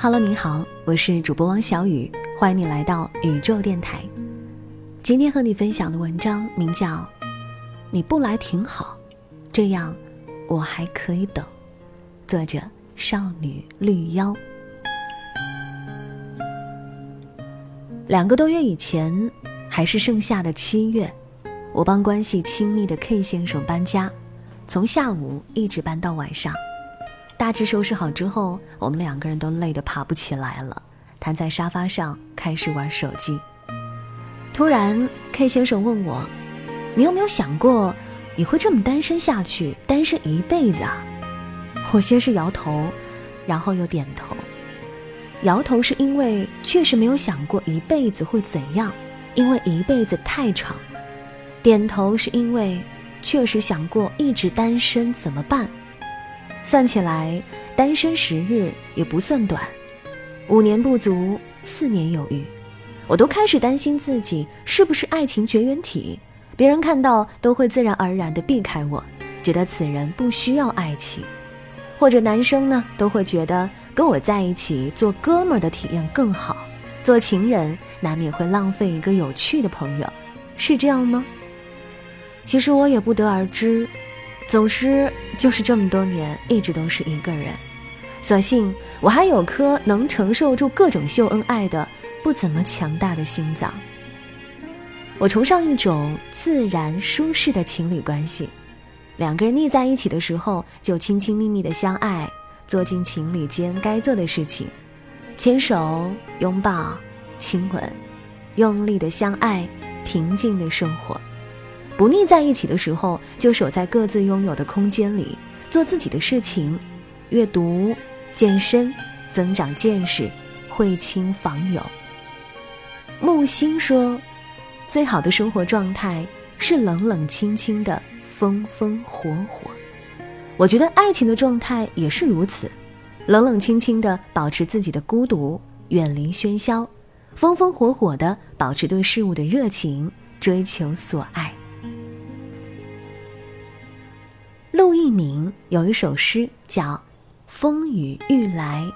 Hello，你好，我是主播汪小雨，欢迎你来到宇宙电台。今天和你分享的文章名叫《你不来挺好》，这样我还可以等。作者：少女绿妖。两个多月以前，还是盛夏的七月，我帮关系亲密的 K 先生搬家，从下午一直搬到晚上。大致收拾好之后，我们两个人都累得爬不起来了，瘫在沙发上开始玩手机。突然，K 先生问我：“你有没有想过，你会这么单身下去，单身一辈子啊？”我先是摇头，然后又点头。摇头是因为确实没有想过一辈子会怎样，因为一辈子太长；点头是因为确实想过一直单身怎么办。算起来，单身时日也不算短，五年不足，四年有余。我都开始担心自己是不是爱情绝缘体，别人看到都会自然而然地避开我，觉得此人不需要爱情，或者男生呢都会觉得跟我在一起做哥们儿的体验更好，做情人难免会浪费一个有趣的朋友，是这样吗？其实我也不得而知。总之就是这么多年，一直都是一个人。所幸我还有颗能承受住各种秀恩爱的不怎么强大的心脏。我崇尚一种自然舒适的情侣关系，两个人腻在一起的时候，就亲亲密密的相爱，做尽情侣间该做的事情，牵手、拥抱、亲吻，用力的相爱，平静的生活。不腻在一起的时候，就守在各自拥有的空间里，做自己的事情，阅读、健身、增长见识、会亲访友。木星说，最好的生活状态是冷冷清清的风风火火。我觉得爱情的状态也是如此，冷冷清清的保持自己的孤独，远离喧嚣，风风火火的保持对事物的热情，追求所爱。陆一鸣有一首诗叫《风雨欲来》，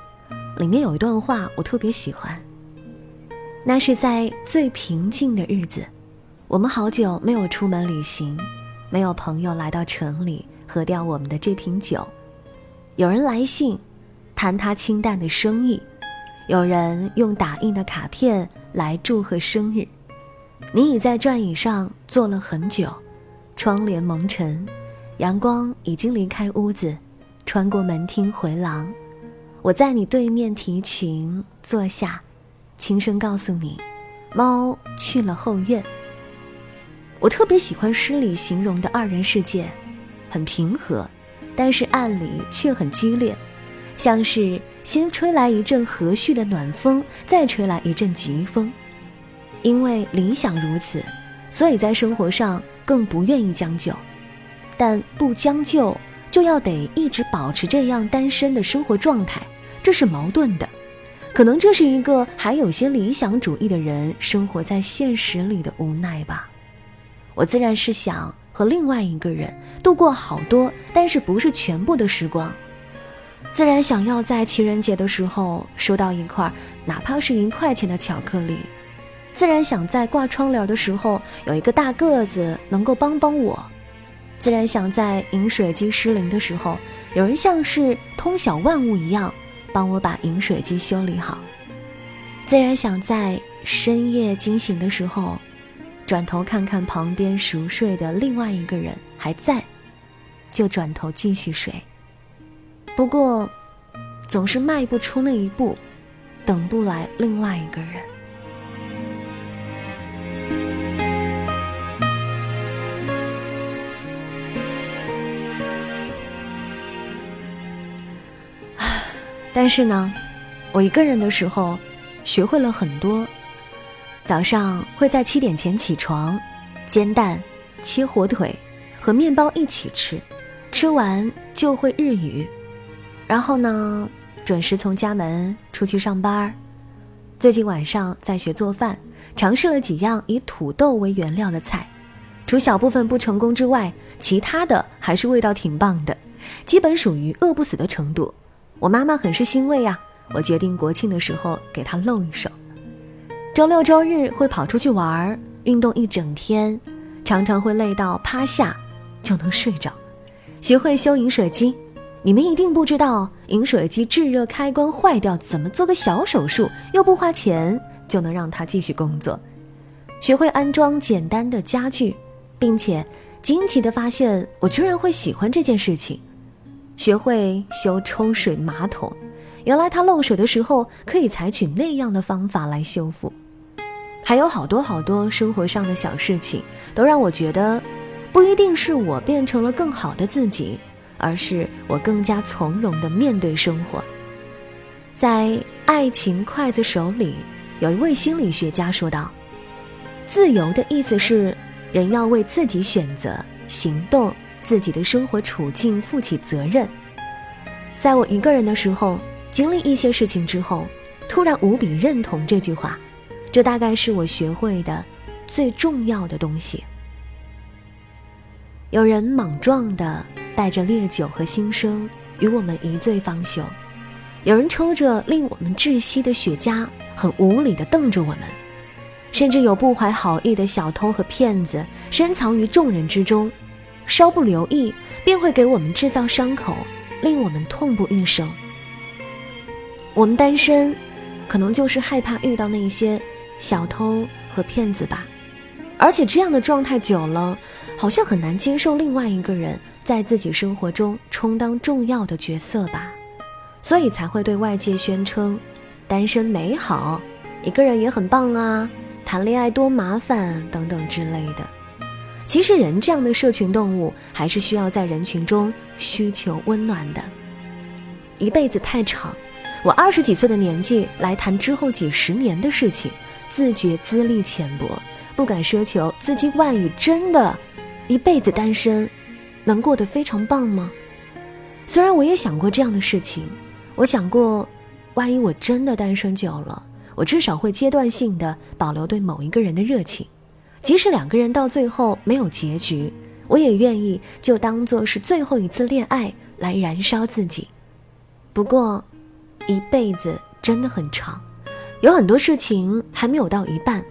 里面有一段话我特别喜欢。那是在最平静的日子，我们好久没有出门旅行，没有朋友来到城里喝掉我们的这瓶酒。有人来信，谈他清淡的生意；有人用打印的卡片来祝贺生日。你已在转椅上坐了很久，窗帘蒙尘。阳光已经离开屋子，穿过门厅回廊，我在你对面提裙坐下，轻声告诉你，猫去了后院。我特别喜欢诗里形容的二人世界，很平和，但是暗里却很激烈，像是先吹来一阵和煦的暖风，再吹来一阵疾风。因为理想如此，所以在生活上更不愿意将就。但不将就，就要得一直保持这样单身的生活状态，这是矛盾的。可能这是一个还有些理想主义的人生活在现实里的无奈吧。我自然是想和另外一个人度过好多，但是不是全部的时光。自然想要在情人节的时候收到一块哪怕是一块钱的巧克力。自然想在挂窗帘的时候有一个大个子能够帮帮我。自然想在饮水机失灵的时候，有人像是通晓万物一样，帮我把饮水机修理好。自然想在深夜惊醒的时候，转头看看旁边熟睡的另外一个人还在，就转头继续睡。不过，总是迈不出那一步，等不来另外一个人。但是呢，我一个人的时候，学会了很多。早上会在七点前起床，煎蛋、切火腿和面包一起吃，吃完就会日语。然后呢，准时从家门出去上班。最近晚上在学做饭，尝试了几样以土豆为原料的菜，除小部分不成功之外，其他的还是味道挺棒的，基本属于饿不死的程度。我妈妈很是欣慰啊，我决定国庆的时候给她露一手。周六周日会跑出去玩儿，运动一整天，常常会累到趴下就能睡着。学会修饮水机，你们一定不知道，饮水机制热开关坏掉，怎么做个小手术又不花钱就能让它继续工作。学会安装简单的家具，并且惊奇地发现，我居然会喜欢这件事情。学会修抽水马桶，原来它漏水的时候可以采取那样的方法来修复。还有好多好多生活上的小事情，都让我觉得，不一定是我变成了更好的自己，而是我更加从容地面对生活。在《爱情刽子手》里，有一位心理学家说道：“自由的意思是，人要为自己选择、行动、自己的生活处境负起责任。”在我一个人的时候，经历一些事情之后，突然无比认同这句话。这大概是我学会的最重要的东西。有人莽撞的带着烈酒和心声与我们一醉方休，有人抽着令我们窒息的雪茄，很无理的瞪着我们，甚至有不怀好意的小偷和骗子深藏于众人之中，稍不留意便会给我们制造伤口，令我们痛不欲生。我们单身，可能就是害怕遇到那些。小偷和骗子吧，而且这样的状态久了，好像很难接受另外一个人在自己生活中充当重要的角色吧，所以才会对外界宣称单身美好，一个人也很棒啊，谈恋爱多麻烦等等之类的。其实人这样的社群动物，还是需要在人群中需求温暖的。一辈子太长，我二十几岁的年纪来谈之后几十年的事情。自觉资历浅薄，不敢奢求资金万语，真的，一辈子单身，能过得非常棒吗？虽然我也想过这样的事情，我想过，万一我真的单身久了，我至少会阶段性的保留对某一个人的热情，即使两个人到最后没有结局，我也愿意就当做是最后一次恋爱来燃烧自己。不过，一辈子真的很长。有很多事情还没有到一半，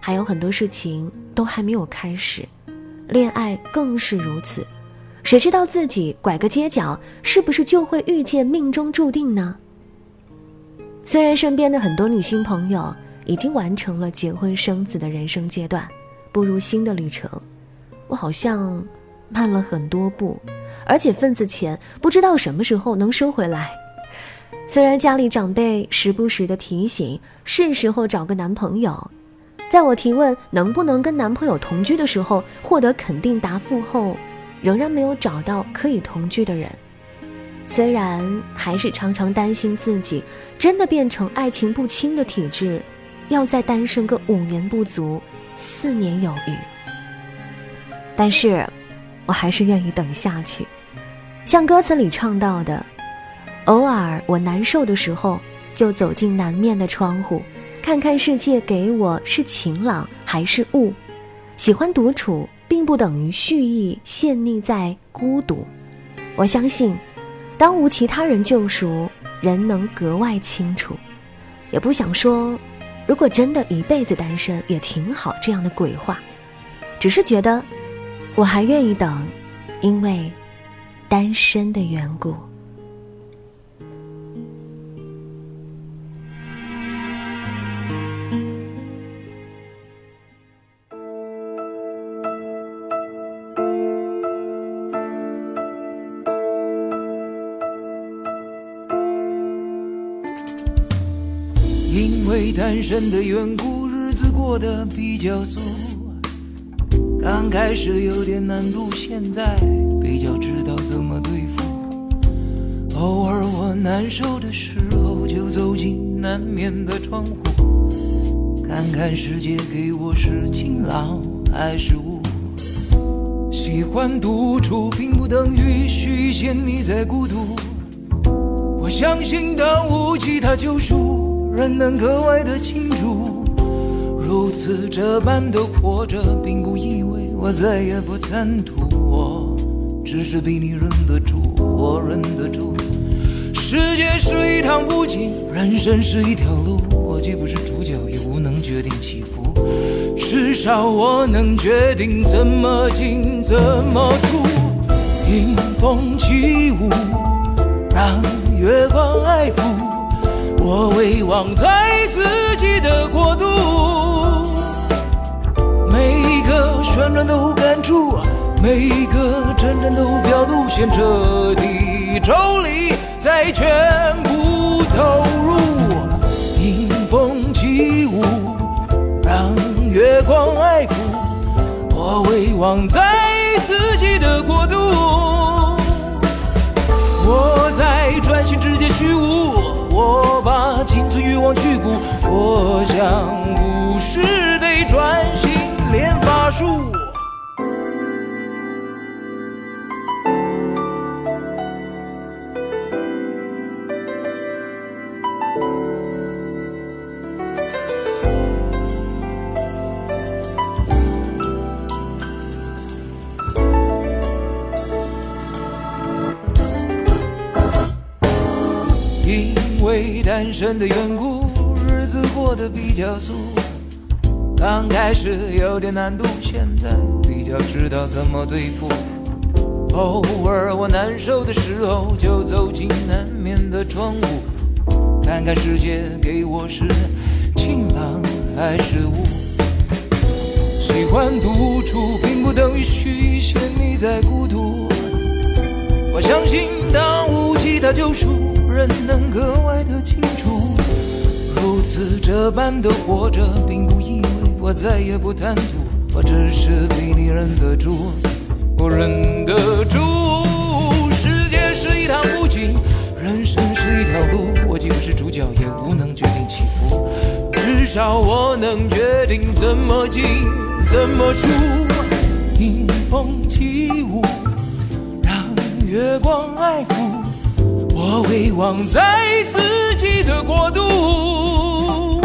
还有很多事情都还没有开始，恋爱更是如此。谁知道自己拐个街角，是不是就会遇见命中注定呢？虽然身边的很多女性朋友已经完成了结婚生子的人生阶段，步入新的旅程，我好像慢了很多步，而且份子钱不知道什么时候能收回来。虽然家里长辈时不时的提醒是时候找个男朋友，在我提问能不能跟男朋友同居的时候，获得肯定答复后，仍然没有找到可以同居的人。虽然还是常常担心自己真的变成爱情不清的体质，要再单身个五年不足，四年有余。但是，我还是愿意等下去，像歌词里唱到的。偶尔我难受的时候，就走进南面的窗户，看看世界给我是晴朗还是雾。喜欢独处，并不等于蓄意陷溺在孤独。我相信，当无其他人救赎，人能格外清楚。也不想说，如果真的一辈子单身也挺好这样的鬼话，只是觉得，我还愿意等，因为单身的缘故。单身的缘故，日子过得比较俗。刚开始有点难度，现在比较知道怎么对付。偶尔我难受的时候，就走进南面的窗户，看看世界给我是晴朗还是雾。喜欢独处，并不等于虚陷你在孤独。我相信当无其他救赎，人能格外的清楚。如此这般的活着，并不意味我再也不贪图。我只是比你忍得住，我忍得住。世界是一趟布景，人生是一条路。我既不是主角，也无能决定起伏。至少我能决定怎么进，怎么出。迎风起舞，让月光爱抚。我遗忘在自己的国度，每一个旋转都感触，每一个阵阵都表路线彻底抽离。再全部投入，迎风起舞，让月光爱抚。我遗忘在自己的国度，心直接虚无，我把仅存欲望去骨，我想武士得专心练法术。为单身的缘故，日子过得比较素。刚开始有点难度，现在比较知道怎么对付。偶尔我难受的时候，就走进南面的窗户，看看世界给我是晴朗还是雾。喜欢独处，并不等于虚陷你在孤独。我相信，当无其他救赎。人能格外的清楚，如此这般的活着，并不意味我再也不贪图，我只是比你忍得住，我忍得住。世界是一趟布景，人生是一条路，我既不是主角，也无能决定起伏，至少我能决定怎么进，怎么出。迎风起舞，让月光爱抚。我遗忘在自己的国度，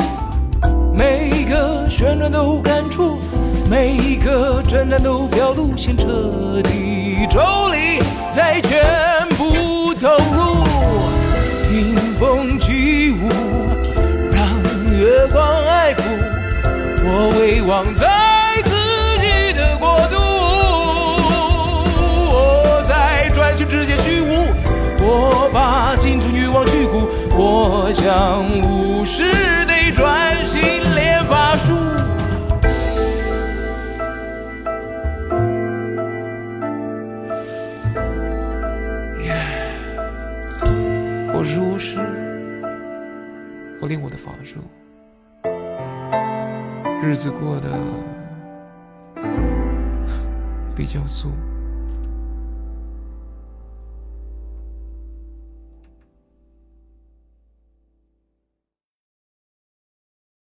每一个旋转都感触，每一个震颤都表露。先彻底抽离，再全部投入。迎风起舞，让月光爱抚。我遗忘在把仅存欲望去骨，我将无视得专心练法术。我是巫师，我练我的法术，日子过得比较素。